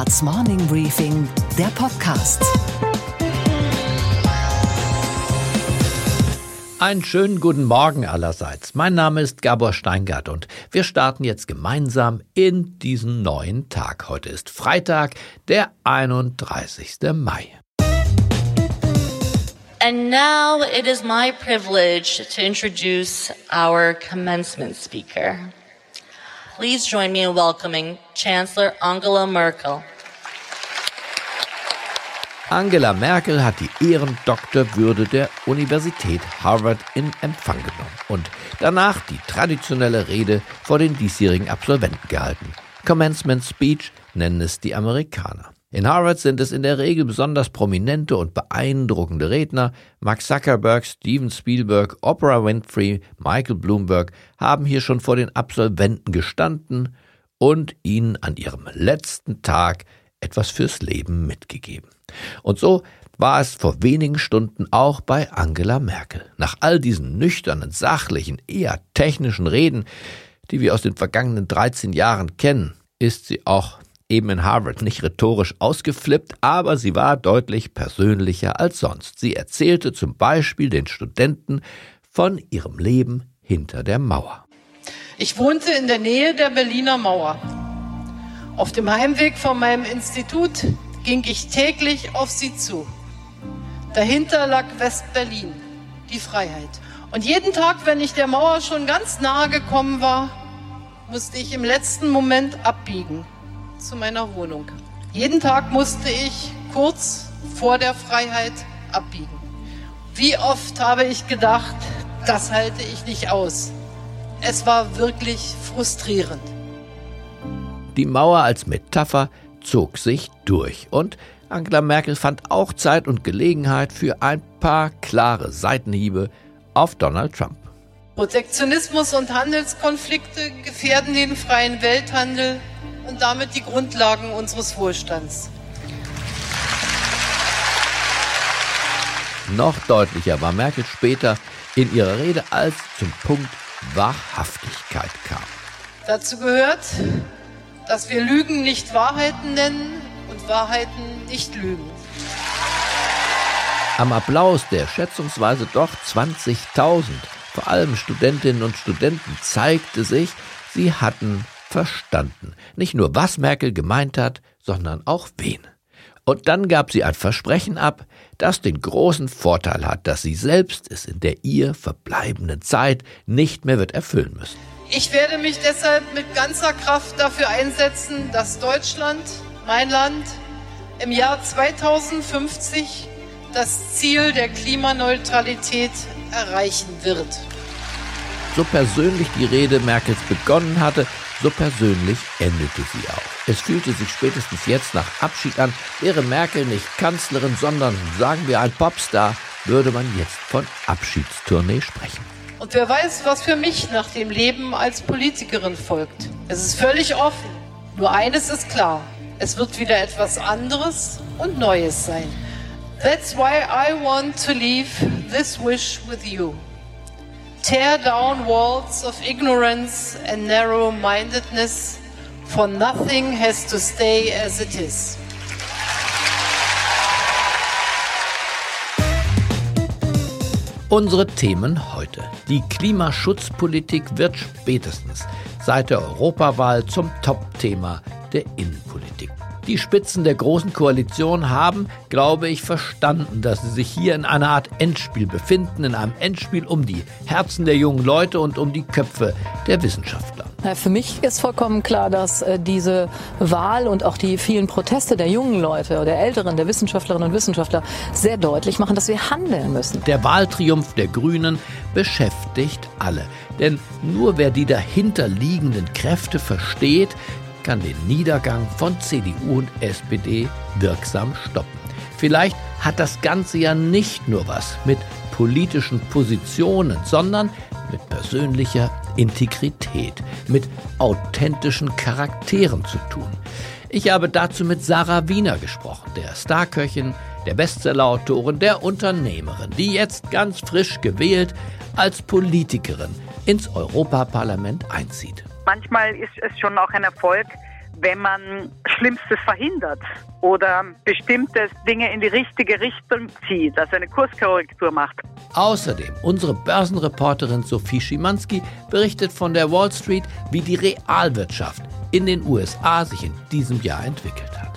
Handelsblatts Morning Briefing, der Podcast. Einen schönen guten Morgen allerseits. Mein Name ist Gabor Steingart und wir starten jetzt gemeinsam in diesen neuen Tag. Heute ist Freitag, der 31. Mai. And now it is my privilege to introduce our commencement speaker. Please join me in welcoming Chancellor Angela Merkel. Angela Merkel hat die Ehrendoktorwürde der Universität Harvard in Empfang genommen und danach die traditionelle Rede vor den diesjährigen Absolventen gehalten. Commencement Speech nennen es die Amerikaner. In Harvard sind es in der Regel besonders prominente und beeindruckende Redner. Mark Zuckerberg, Steven Spielberg, Oprah Winfrey, Michael Bloomberg haben hier schon vor den Absolventen gestanden und ihnen an ihrem letzten Tag etwas fürs Leben mitgegeben. Und so war es vor wenigen Stunden auch bei Angela Merkel. Nach all diesen nüchternen, sachlichen, eher technischen Reden, die wir aus den vergangenen 13 Jahren kennen, ist sie auch eben in Harvard nicht rhetorisch ausgeflippt, aber sie war deutlich persönlicher als sonst. Sie erzählte zum Beispiel den Studenten von ihrem Leben hinter der Mauer. Ich wohnte in der Nähe der Berliner Mauer. Auf dem Heimweg von meinem Institut ging ich täglich auf sie zu. Dahinter lag West-Berlin, die Freiheit. Und jeden Tag, wenn ich der Mauer schon ganz nahe gekommen war, musste ich im letzten Moment abbiegen zu meiner Wohnung. Jeden Tag musste ich kurz vor der Freiheit abbiegen. Wie oft habe ich gedacht, das halte ich nicht aus. Es war wirklich frustrierend. Die Mauer als Metapher zog sich durch und Angela Merkel fand auch Zeit und Gelegenheit für ein paar klare Seitenhiebe auf Donald Trump. Protektionismus und Handelskonflikte gefährden den freien Welthandel und damit die Grundlagen unseres Wohlstands. Noch deutlicher war Merkel später in ihrer Rede, als zum Punkt Wahrhaftigkeit kam. Dazu gehört, dass wir Lügen nicht Wahrheiten nennen und Wahrheiten nicht Lügen. Am Applaus der schätzungsweise doch 20.000, vor allem Studentinnen und Studenten, zeigte sich, sie hatten verstanden. Nicht nur, was Merkel gemeint hat, sondern auch wen. Und dann gab sie ein Versprechen ab, das den großen Vorteil hat, dass sie selbst es in der ihr verbleibenden Zeit nicht mehr wird erfüllen müssen. Ich werde mich deshalb mit ganzer Kraft dafür einsetzen, dass Deutschland, mein Land, im Jahr 2050 das Ziel der Klimaneutralität erreichen wird. So persönlich die Rede Merkels begonnen hatte, so persönlich endete sie auch. Es fühlte sich spätestens jetzt nach Abschied an, wäre Merkel nicht Kanzlerin, sondern sagen wir ein Popstar, würde man jetzt von Abschiedstournee sprechen. Und wer weiß, was für mich nach dem Leben als Politikerin folgt. Es ist völlig offen. Nur eines ist klar. Es wird wieder etwas anderes und Neues sein. That's why I want to leave this wish with you. Tear down walls of ignorance and narrow mindedness, for nothing has to stay as it is. Unsere Themen heute. Die Klimaschutzpolitik wird spätestens seit der Europawahl zum Top-Thema der Innenpolitik. Die Spitzen der Großen Koalition haben, glaube ich, verstanden, dass sie sich hier in einer Art Endspiel befinden, in einem Endspiel um die Herzen der jungen Leute und um die Köpfe der Wissenschaftler. Für mich ist vollkommen klar, dass äh, diese Wahl und auch die vielen Proteste der jungen Leute oder der Älteren, der Wissenschaftlerinnen und Wissenschaftler sehr deutlich machen, dass wir handeln müssen. Der Wahltriumph der Grünen beschäftigt alle. Denn nur wer die dahinterliegenden Kräfte versteht, kann den Niedergang von CDU und SPD wirksam stoppen. Vielleicht hat das Ganze ja nicht nur was mit politischen Positionen, sondern mit persönlicher Integrität, mit authentischen Charakteren zu tun. Ich habe dazu mit Sarah Wiener gesprochen, der Starköchin, der Bestsellerautorin, der Unternehmerin, die jetzt ganz frisch gewählt als Politikerin ins Europaparlament einzieht manchmal ist es schon auch ein Erfolg, wenn man Schlimmstes verhindert oder bestimmte Dinge in die richtige Richtung zieht, also eine Kurskorrektur macht. Außerdem, unsere Börsenreporterin Sophie Schimanski berichtet von der Wall Street, wie die Realwirtschaft in den USA sich in diesem Jahr entwickelt hat.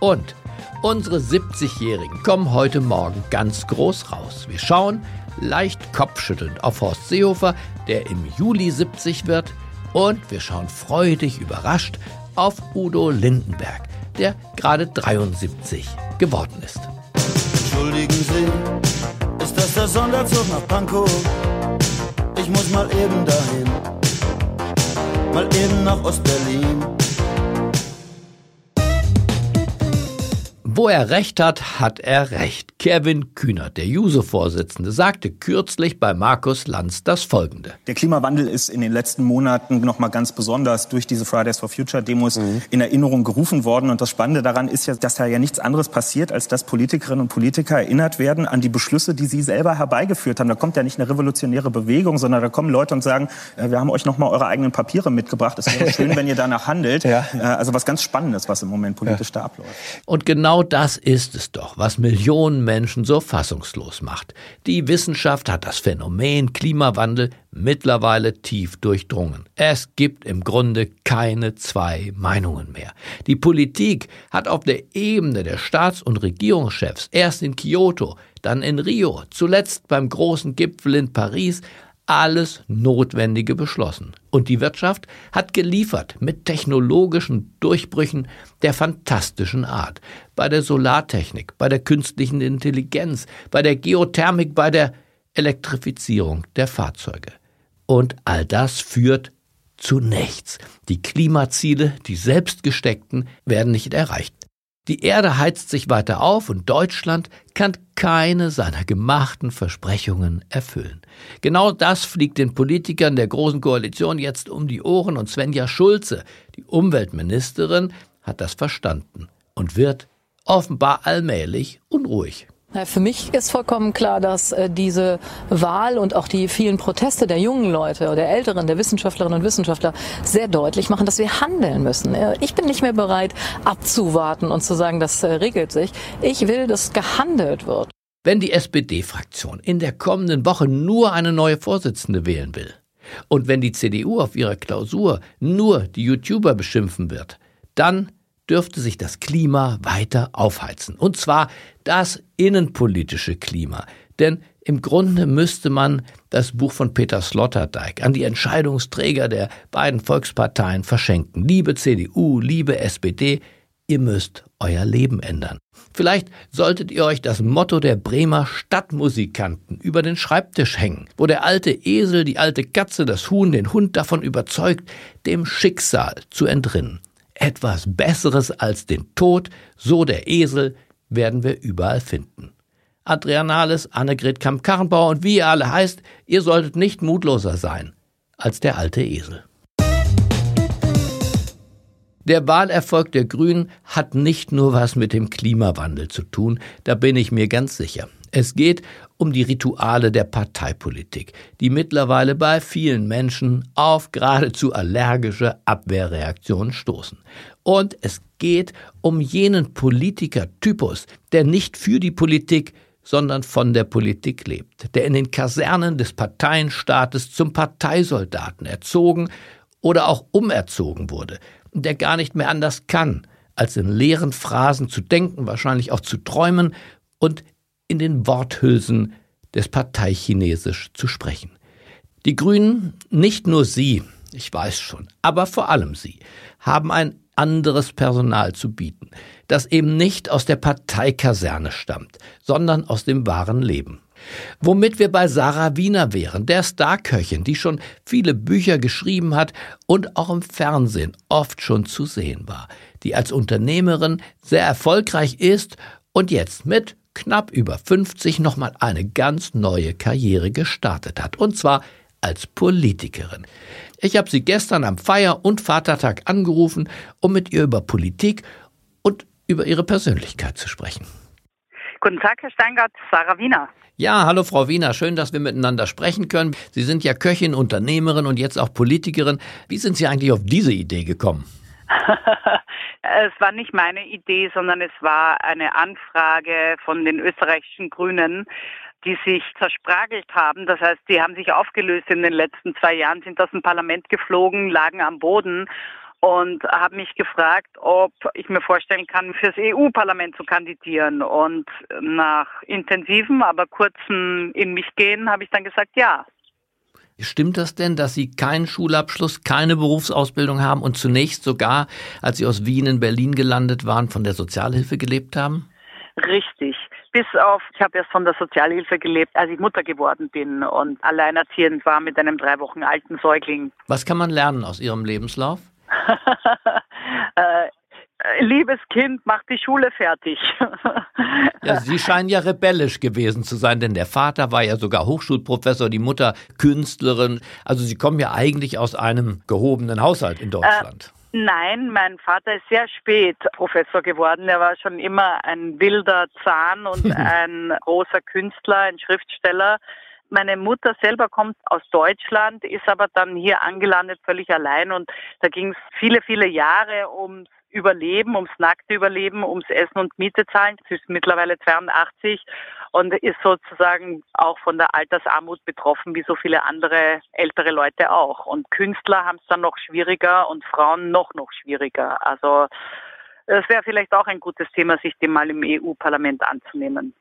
Und unsere 70-Jährigen kommen heute Morgen ganz groß raus. Wir schauen leicht kopfschüttelnd auf Horst Seehofer, der im Juli 70 wird, und wir schauen freudig überrascht auf Udo Lindenberg, der gerade 73 geworden ist. Entschuldigen Sie, ist das der Sonderzug nach Pankow? Ich muss mal eben dahin, mal eben nach Ostberlin. Wo er recht hat, hat er recht. Kevin Kühnert, der Juso-Vorsitzende, sagte kürzlich bei Markus Lanz das Folgende. Der Klimawandel ist in den letzten Monaten noch mal ganz besonders durch diese Fridays for Future Demos mhm. in Erinnerung gerufen worden. Und das Spannende daran ist ja, dass da ja nichts anderes passiert, als dass Politikerinnen und Politiker erinnert werden an die Beschlüsse, die sie selber herbeigeführt haben. Da kommt ja nicht eine revolutionäre Bewegung, sondern da kommen Leute und sagen, wir haben euch noch mal eure eigenen Papiere mitgebracht. Es wäre schön, wenn ihr danach handelt. Ja. Äh, also was ganz Spannendes, was im Moment politisch ja. da abläuft. Und genau das ist es doch, was Millionen Menschen so fassungslos macht. Die Wissenschaft hat das Phänomen Klimawandel mittlerweile tief durchdrungen. Es gibt im Grunde keine zwei Meinungen mehr. Die Politik hat auf der Ebene der Staats- und Regierungschefs erst in Kyoto, dann in Rio, zuletzt beim großen Gipfel in Paris alles Notwendige beschlossen. Und die Wirtschaft hat geliefert mit technologischen Durchbrüchen der fantastischen Art. Bei der Solartechnik, bei der künstlichen Intelligenz, bei der Geothermik, bei der Elektrifizierung der Fahrzeuge. Und all das führt zu nichts. Die Klimaziele, die selbstgesteckten, werden nicht erreicht. Die Erde heizt sich weiter auf und Deutschland kann keine seiner gemachten Versprechungen erfüllen. Genau das fliegt den Politikern der Großen Koalition jetzt um die Ohren und Svenja Schulze, die Umweltministerin, hat das verstanden und wird offenbar allmählich unruhig. Für mich ist vollkommen klar, dass äh, diese Wahl und auch die vielen Proteste der jungen Leute oder der Älteren, der Wissenschaftlerinnen und Wissenschaftler sehr deutlich machen, dass wir handeln müssen. Ich bin nicht mehr bereit, abzuwarten und zu sagen, das äh, regelt sich. Ich will, dass gehandelt wird. Wenn die SPD-Fraktion in der kommenden Woche nur eine neue Vorsitzende wählen will und wenn die CDU auf ihrer Klausur nur die YouTuber beschimpfen wird, dann dürfte sich das Klima weiter aufheizen. Und zwar das innenpolitische Klima. Denn im Grunde müsste man das Buch von Peter Sloterdijk an die Entscheidungsträger der beiden Volksparteien verschenken. Liebe CDU, liebe SPD, ihr müsst euer Leben ändern. Vielleicht solltet ihr euch das Motto der Bremer Stadtmusikanten über den Schreibtisch hängen, wo der alte Esel, die alte Katze, das Huhn den Hund davon überzeugt, dem Schicksal zu entrinnen etwas Besseres als den Tod, so der Esel, werden wir überall finden. Adrianales, Annegret Kamp-Karrenbauer und wie ihr alle heißt, ihr solltet nicht mutloser sein als der alte Esel. Der Wahlerfolg der Grünen hat nicht nur was mit dem Klimawandel zu tun, da bin ich mir ganz sicher. Es geht um die Rituale der Parteipolitik, die mittlerweile bei vielen Menschen auf geradezu allergische Abwehrreaktionen stoßen. Und es geht um jenen Politikertypus, der nicht für die Politik, sondern von der Politik lebt, der in den Kasernen des Parteienstaates zum Parteisoldaten erzogen oder auch umerzogen wurde, der gar nicht mehr anders kann, als in leeren Phrasen zu denken, wahrscheinlich auch zu träumen und in den Worthülsen des Parteichinesisch zu sprechen. Die Grünen, nicht nur sie, ich weiß schon, aber vor allem sie, haben ein anderes Personal zu bieten, das eben nicht aus der Parteikaserne stammt, sondern aus dem wahren Leben. Womit wir bei Sarah Wiener wären, der Starköchin, die schon viele Bücher geschrieben hat und auch im Fernsehen oft schon zu sehen war, die als Unternehmerin sehr erfolgreich ist und jetzt mit knapp über 50 nochmal eine ganz neue Karriere gestartet hat. Und zwar als Politikerin. Ich habe sie gestern am Feier- und Vatertag angerufen, um mit ihr über Politik und über ihre Persönlichkeit zu sprechen. Guten Tag, Herr Steingart, Sarah Wiener. Ja, hallo Frau Wiener, schön, dass wir miteinander sprechen können. Sie sind ja Köchin, Unternehmerin und jetzt auch Politikerin. Wie sind Sie eigentlich auf diese Idee gekommen? Es war nicht meine Idee, sondern es war eine Anfrage von den österreichischen Grünen, die sich zerspragelt haben. Das heißt, die haben sich aufgelöst in den letzten zwei Jahren, sind aus dem Parlament geflogen, lagen am Boden und haben mich gefragt, ob ich mir vorstellen kann, fürs EU-Parlament zu kandidieren. Und nach intensivem, aber kurzem in mich gehen, habe ich dann gesagt, ja. Stimmt das denn, dass Sie keinen Schulabschluss, keine Berufsausbildung haben und zunächst sogar, als Sie aus Wien in Berlin gelandet waren, von der Sozialhilfe gelebt haben? Richtig. Bis auf, ich habe erst von der Sozialhilfe gelebt, als ich Mutter geworden bin und alleinerziehend war mit einem drei Wochen alten Säugling. Was kann man lernen aus Ihrem Lebenslauf? äh, liebes Kind, mach die Schule fertig. ja, Sie scheinen ja rebellisch gewesen zu sein, denn der Vater war ja sogar Hochschulprofessor, die Mutter Künstlerin. Also Sie kommen ja eigentlich aus einem gehobenen Haushalt in Deutschland. Äh, nein, mein Vater ist sehr spät Professor geworden. Er war schon immer ein wilder Zahn und ein großer Künstler, ein Schriftsteller. Meine Mutter selber kommt aus Deutschland, ist aber dann hier angelandet, völlig allein. Und da ging es viele, viele Jahre ums Überleben, ums nackte Überleben, ums Essen und Miete zahlen. Sie ist mittlerweile 82 und ist sozusagen auch von der Altersarmut betroffen, wie so viele andere ältere Leute auch. Und Künstler haben es dann noch schwieriger und Frauen noch, noch schwieriger. Also es wäre vielleicht auch ein gutes Thema, sich dem mal im EU-Parlament anzunehmen.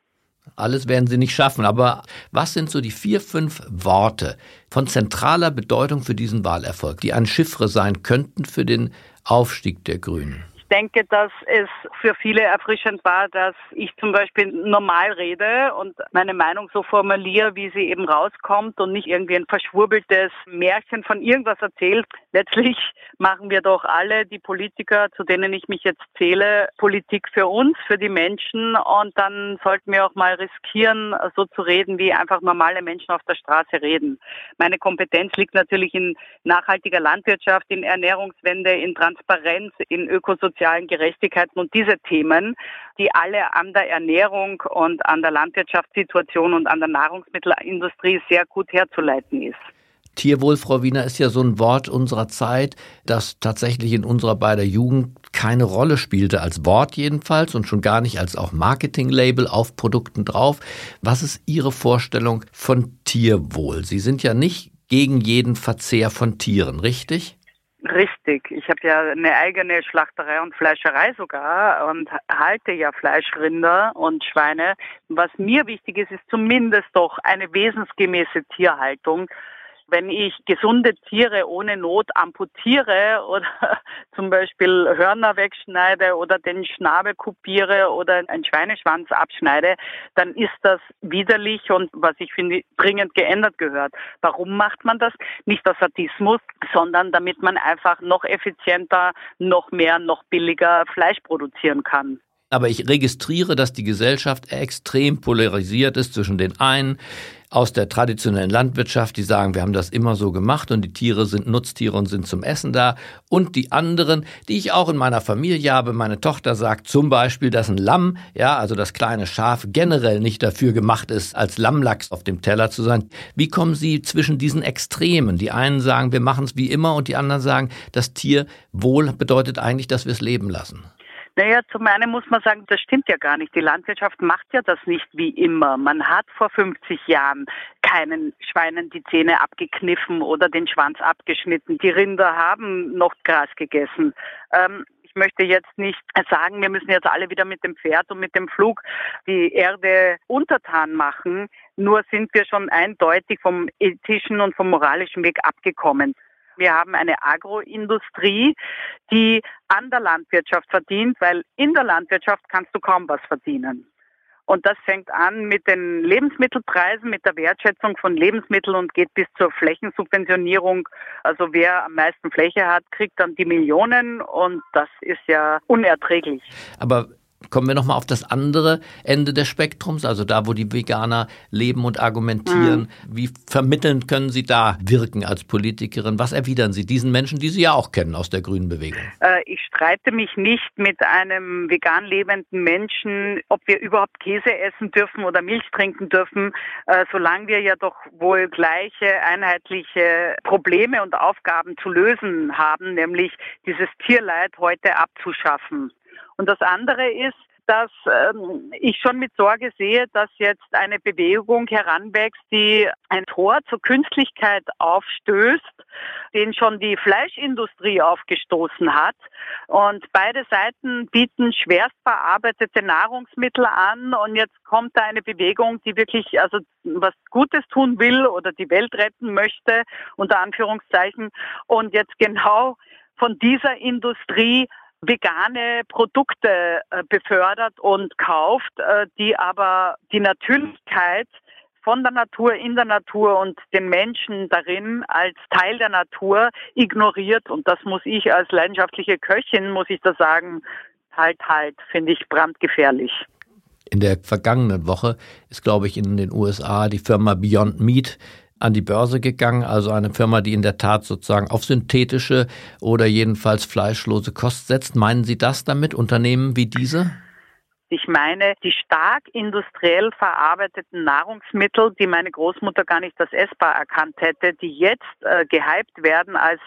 Alles werden sie nicht schaffen. Aber was sind so die vier, fünf Worte von zentraler Bedeutung für diesen Wahlerfolg, die ein Chiffre sein könnten für den Aufstieg der Grünen? denke, dass es für viele erfrischend war, dass ich zum Beispiel normal rede und meine Meinung so formuliere, wie sie eben rauskommt und nicht irgendwie ein verschwurbeltes Märchen von irgendwas erzählt. Letztlich machen wir doch alle, die Politiker, zu denen ich mich jetzt zähle, Politik für uns, für die Menschen und dann sollten wir auch mal riskieren, so zu reden, wie einfach normale Menschen auf der Straße reden. Meine Kompetenz liegt natürlich in nachhaltiger Landwirtschaft, in Ernährungswende, in Transparenz, in Ökosozialismus sozialen Gerechtigkeiten und diese Themen, die alle an der Ernährung und an der Landwirtschaftssituation und an der Nahrungsmittelindustrie sehr gut herzuleiten ist. Tierwohl, Frau Wiener, ist ja so ein Wort unserer Zeit, das tatsächlich in unserer beider Jugend keine Rolle spielte, als Wort jedenfalls und schon gar nicht als auch Marketinglabel auf Produkten drauf. Was ist Ihre Vorstellung von Tierwohl? Sie sind ja nicht gegen jeden Verzehr von Tieren, richtig? Richtig. Ich habe ja eine eigene Schlachterei und Fleischerei sogar und halte ja Fleischrinder und Schweine. Was mir wichtig ist, ist zumindest doch eine wesensgemäße Tierhaltung wenn ich gesunde Tiere ohne Not amputiere oder zum Beispiel Hörner wegschneide oder den Schnabel kopiere oder einen Schweineschwanz abschneide, dann ist das widerlich und was ich finde dringend geändert gehört. Warum macht man das? Nicht aus Sadismus, sondern damit man einfach noch effizienter, noch mehr, noch billiger Fleisch produzieren kann. Aber ich registriere, dass die Gesellschaft extrem polarisiert ist zwischen den einen aus der traditionellen Landwirtschaft, die sagen, wir haben das immer so gemacht und die Tiere sind Nutztiere und sind zum Essen da. Und die anderen, die ich auch in meiner Familie habe. Meine Tochter sagt zum Beispiel, dass ein Lamm, ja, also das kleine Schaf, generell nicht dafür gemacht ist, als Lammlachs auf dem Teller zu sein. Wie kommen Sie zwischen diesen Extremen? Die einen sagen, wir machen es wie immer und die anderen sagen, das Tierwohl bedeutet eigentlich, dass wir es leben lassen. Naja, zum einen muss man sagen, das stimmt ja gar nicht. Die Landwirtschaft macht ja das nicht wie immer. Man hat vor 50 Jahren keinen Schweinen die Zähne abgekniffen oder den Schwanz abgeschnitten. Die Rinder haben noch Gras gegessen. Ähm, ich möchte jetzt nicht sagen, wir müssen jetzt alle wieder mit dem Pferd und mit dem Flug die Erde untertan machen. Nur sind wir schon eindeutig vom ethischen und vom moralischen Weg abgekommen. Wir haben eine Agroindustrie, die an der Landwirtschaft verdient, weil in der Landwirtschaft kannst du kaum was verdienen. Und das fängt an mit den Lebensmittelpreisen, mit der Wertschätzung von Lebensmitteln und geht bis zur Flächensubventionierung. Also wer am meisten Fläche hat, kriegt dann die Millionen und das ist ja unerträglich. Aber Kommen wir nochmal auf das andere Ende des Spektrums, also da, wo die Veganer leben und argumentieren. Mhm. Wie vermittelnd können Sie da wirken als Politikerin? Was erwidern Sie diesen Menschen, die Sie ja auch kennen aus der Grünen Bewegung? Äh, ich streite mich nicht mit einem vegan lebenden Menschen, ob wir überhaupt Käse essen dürfen oder Milch trinken dürfen, äh, solange wir ja doch wohl gleiche, einheitliche Probleme und Aufgaben zu lösen haben, nämlich dieses Tierleid heute abzuschaffen. Und das andere ist, dass ähm, ich schon mit Sorge sehe, dass jetzt eine Bewegung heranwächst, die ein Tor zur Künstlichkeit aufstößt, den schon die Fleischindustrie aufgestoßen hat. Und beide Seiten bieten schwerst verarbeitete Nahrungsmittel an. Und jetzt kommt da eine Bewegung, die wirklich also was Gutes tun will oder die Welt retten möchte, unter Anführungszeichen. Und jetzt genau von dieser Industrie vegane Produkte äh, befördert und kauft, äh, die aber die Natürlichkeit von der Natur in der Natur und den Menschen darin als Teil der Natur ignoriert. Und das muss ich als leidenschaftliche Köchin, muss ich da sagen, halt, halt, finde ich brandgefährlich. In der vergangenen Woche ist, glaube ich, in den USA die Firma Beyond Meat an die Börse gegangen, also eine Firma, die in der Tat sozusagen auf synthetische oder jedenfalls fleischlose Kost setzt. Meinen Sie das damit, Unternehmen wie diese? Ich meine, die stark industriell verarbeiteten Nahrungsmittel, die meine Großmutter gar nicht als essbar erkannt hätte, die jetzt äh, gehypt werden als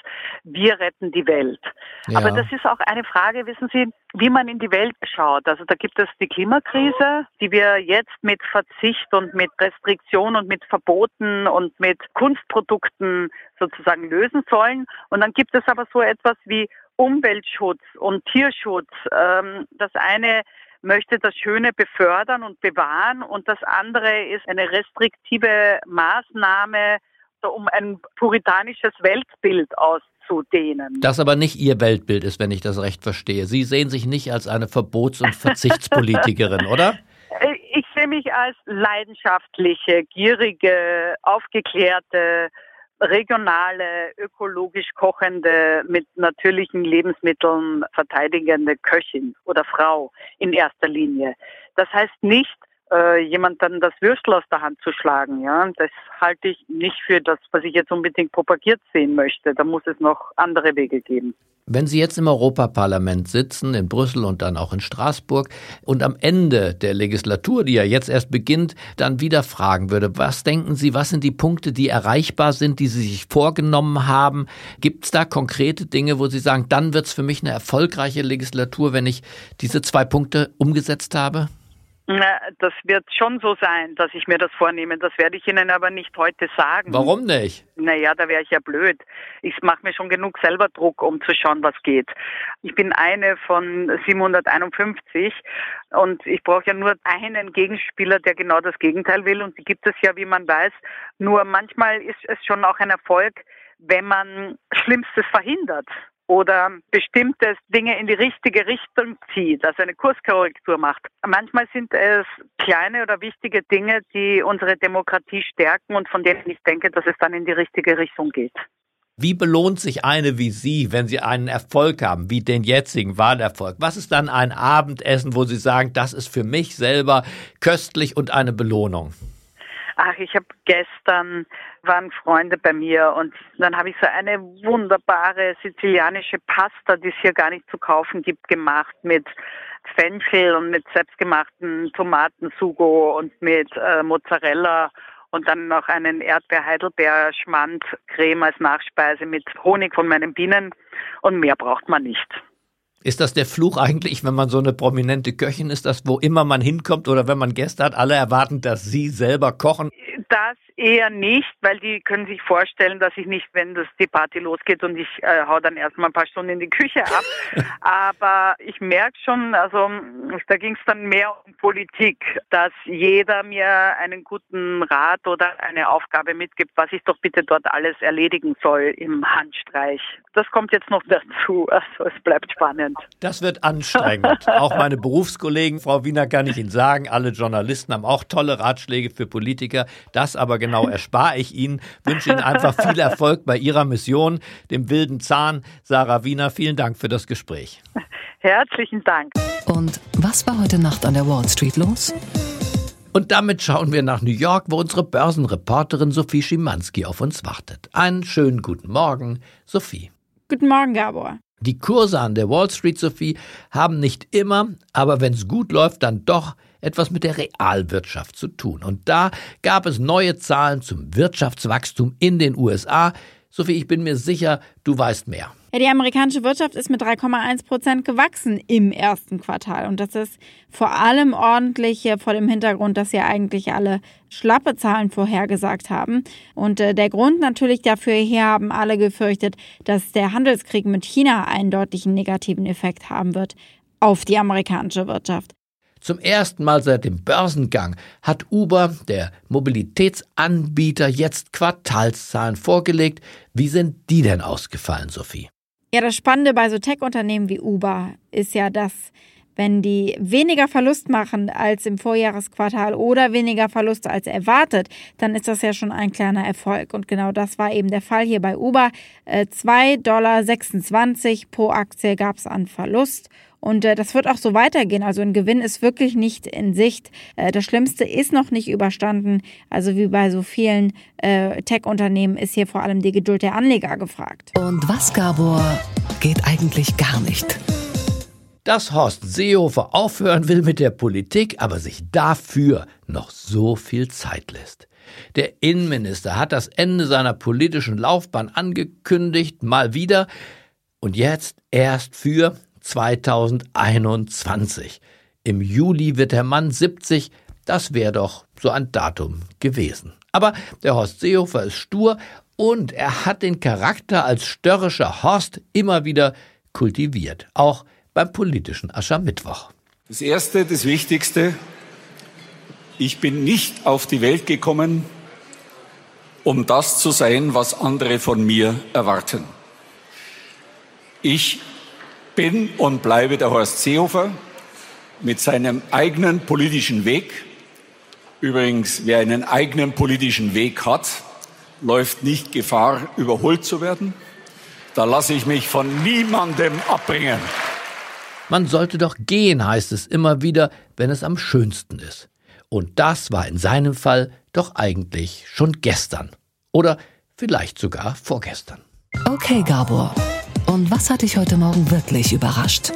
wir retten die Welt. Ja. Aber das ist auch eine Frage, wissen Sie, wie man in die Welt schaut. Also da gibt es die Klimakrise, die wir jetzt mit Verzicht und mit Restriktion und mit Verboten und mit Kunstprodukten sozusagen lösen sollen. Und dann gibt es aber so etwas wie Umweltschutz und Tierschutz. Ähm, das eine möchte das Schöne befördern und bewahren und das andere ist eine restriktive Maßnahme, um ein puritanisches Weltbild auszudehnen. Das aber nicht Ihr Weltbild ist, wenn ich das recht verstehe. Sie sehen sich nicht als eine Verbots- und Verzichtspolitikerin, oder? Ich sehe mich als leidenschaftliche, gierige, aufgeklärte, regionale, ökologisch kochende, mit natürlichen Lebensmitteln verteidigende Köchin oder Frau in erster Linie. Das heißt nicht, äh, jemand dann das Würstel aus der Hand zu schlagen. Ja, das halte ich nicht für das, was ich jetzt unbedingt propagiert sehen möchte. Da muss es noch andere Wege geben. Wenn Sie jetzt im Europaparlament sitzen, in Brüssel und dann auch in Straßburg und am Ende der Legislatur, die ja jetzt erst beginnt, dann wieder fragen würde, was denken Sie, was sind die Punkte, die erreichbar sind, die Sie sich vorgenommen haben? Gibt es da konkrete Dinge, wo Sie sagen, dann wird es für mich eine erfolgreiche Legislatur, wenn ich diese zwei Punkte umgesetzt habe? Das wird schon so sein, dass ich mir das vornehme. Das werde ich Ihnen aber nicht heute sagen. Warum nicht? Naja, da wäre ich ja blöd. Ich mache mir schon genug selber Druck, um zu schauen, was geht. Ich bin eine von 751 und ich brauche ja nur einen Gegenspieler, der genau das Gegenteil will. Und die gibt es ja, wie man weiß. Nur manchmal ist es schon auch ein Erfolg, wenn man Schlimmstes verhindert oder bestimmte Dinge in die richtige Richtung zieht, also eine Kurskorrektur macht. Manchmal sind es kleine oder wichtige Dinge, die unsere Demokratie stärken und von denen ich denke, dass es dann in die richtige Richtung geht. Wie belohnt sich eine wie Sie, wenn Sie einen Erfolg haben, wie den jetzigen Wahlerfolg? Was ist dann ein Abendessen, wo Sie sagen, das ist für mich selber köstlich und eine Belohnung? Ach, ich habe gestern waren Freunde bei mir und dann habe ich so eine wunderbare sizilianische Pasta, die es hier gar nicht zu kaufen gibt, gemacht mit Fenchel und mit selbstgemachten Tomatensugo und mit äh, Mozzarella und dann noch einen Erdbeer-Heidelbeer-Schmand-Creme als Nachspeise mit Honig von meinen Bienen und mehr braucht man nicht. Ist das der Fluch eigentlich, wenn man so eine prominente Köchin ist, dass wo immer man hinkommt oder wenn man Gäste hat, alle erwarten, dass sie selber kochen? Das eher nicht, weil die können sich vorstellen, dass ich nicht, wenn das die Party losgeht und ich äh, hau dann erstmal ein paar Stunden in die Küche ab. Aber ich merke schon, also da ging es dann mehr um Politik, dass jeder mir einen guten Rat oder eine Aufgabe mitgibt, was ich doch bitte dort alles erledigen soll im Handstreich. Das kommt jetzt noch dazu. Also es bleibt spannend. Das wird anstrengend. auch meine Berufskollegen, Frau Wiener, kann ich Ihnen sagen, alle Journalisten haben auch tolle Ratschläge für Politiker. Das aber genau erspare ich Ihnen. Wünsche Ihnen einfach viel Erfolg bei Ihrer Mission, dem wilden Zahn. Sarah Wiener, vielen Dank für das Gespräch. Herzlichen Dank. Und was war heute Nacht an der Wall Street los? Und damit schauen wir nach New York, wo unsere Börsenreporterin Sophie Schimanski auf uns wartet. Einen schönen guten Morgen, Sophie. Guten Morgen, Gabor. Die Kurse an der Wall Street, Sophie, haben nicht immer, aber wenn es gut läuft, dann doch etwas mit der Realwirtschaft zu tun. Und da gab es neue Zahlen zum Wirtschaftswachstum in den USA. Sophie, ich bin mir sicher, du weißt mehr. Ja, die amerikanische Wirtschaft ist mit 3,1 Prozent gewachsen im ersten Quartal. Und das ist vor allem ordentlich vor dem Hintergrund, dass ja eigentlich alle schlappe Zahlen vorhergesagt haben. Und äh, der Grund natürlich dafür, hier haben alle gefürchtet, dass der Handelskrieg mit China einen deutlichen negativen Effekt haben wird auf die amerikanische Wirtschaft. Zum ersten Mal seit dem Börsengang hat Uber, der Mobilitätsanbieter, jetzt Quartalszahlen vorgelegt. Wie sind die denn ausgefallen, Sophie? Ja, das Spannende bei so Tech-Unternehmen wie Uber ist ja, dass wenn die weniger Verlust machen als im Vorjahresquartal oder weniger Verlust als erwartet, dann ist das ja schon ein kleiner Erfolg. Und genau das war eben der Fall hier bei Uber. 2,26 äh, Dollar pro Aktie gab es an Verlust. Und äh, das wird auch so weitergehen. Also ein Gewinn ist wirklich nicht in Sicht. Äh, das Schlimmste ist noch nicht überstanden. Also wie bei so vielen äh, Tech-Unternehmen ist hier vor allem die Geduld der Anleger gefragt. Und was, Gabor, geht eigentlich gar nicht? Dass Horst Seehofer aufhören will mit der Politik, aber sich dafür noch so viel Zeit lässt. Der Innenminister hat das Ende seiner politischen Laufbahn angekündigt, mal wieder, und jetzt erst für 2021. Im Juli wird der Mann 70, das wäre doch so ein Datum gewesen. Aber der Horst Seehofer ist stur und er hat den Charakter als störrischer Horst immer wieder kultiviert, auch beim politischen Aschermittwoch. Das Erste, das Wichtigste, ich bin nicht auf die Welt gekommen, um das zu sein, was andere von mir erwarten. Ich bin und bleibe der Horst Seehofer mit seinem eigenen politischen Weg. Übrigens, wer einen eigenen politischen Weg hat, läuft nicht Gefahr, überholt zu werden. Da lasse ich mich von niemandem abbringen. Man sollte doch gehen, heißt es immer wieder, wenn es am schönsten ist. Und das war in seinem Fall doch eigentlich schon gestern. Oder vielleicht sogar vorgestern. Okay, Gabor. Und was hat dich heute Morgen wirklich überrascht?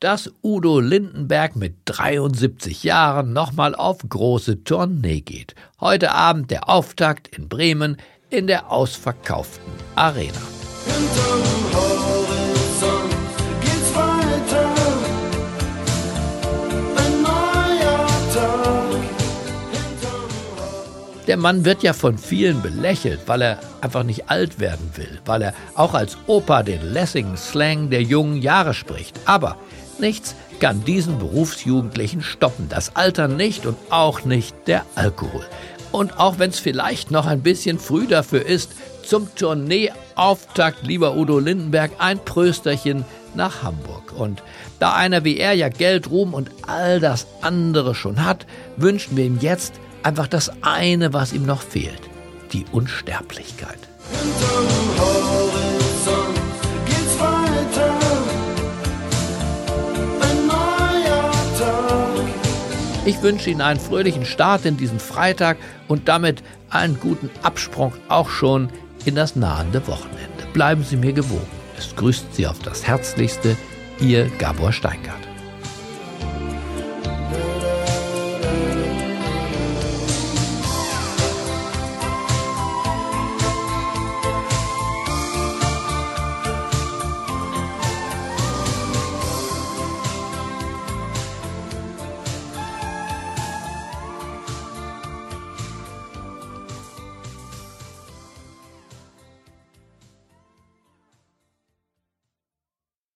Dass Udo Lindenberg mit 73 Jahren nochmal auf große Tournee geht. Heute Abend der Auftakt in Bremen in der ausverkauften Arena. Der Mann wird ja von vielen belächelt, weil er einfach nicht alt werden will, weil er auch als Opa den Lessing-Slang der jungen Jahre spricht. Aber nichts kann diesen Berufsjugendlichen stoppen. Das Alter nicht und auch nicht der Alkohol. Und auch wenn es vielleicht noch ein bisschen früh dafür ist, zum Tourneeauftakt, lieber Udo Lindenberg, ein Prösterchen nach Hamburg. Und da einer wie er ja Geld, Ruhm und all das andere schon hat, wünschen wir ihm jetzt einfach das eine, was ihm noch fehlt, die Unsterblichkeit. Ich wünsche Ihnen einen fröhlichen Start in diesen Freitag und damit einen guten Absprung auch schon in das nahende Wochenende. Bleiben Sie mir gewogen. Es grüßt Sie auf das Herzlichste, Ihr Gabor Steingart.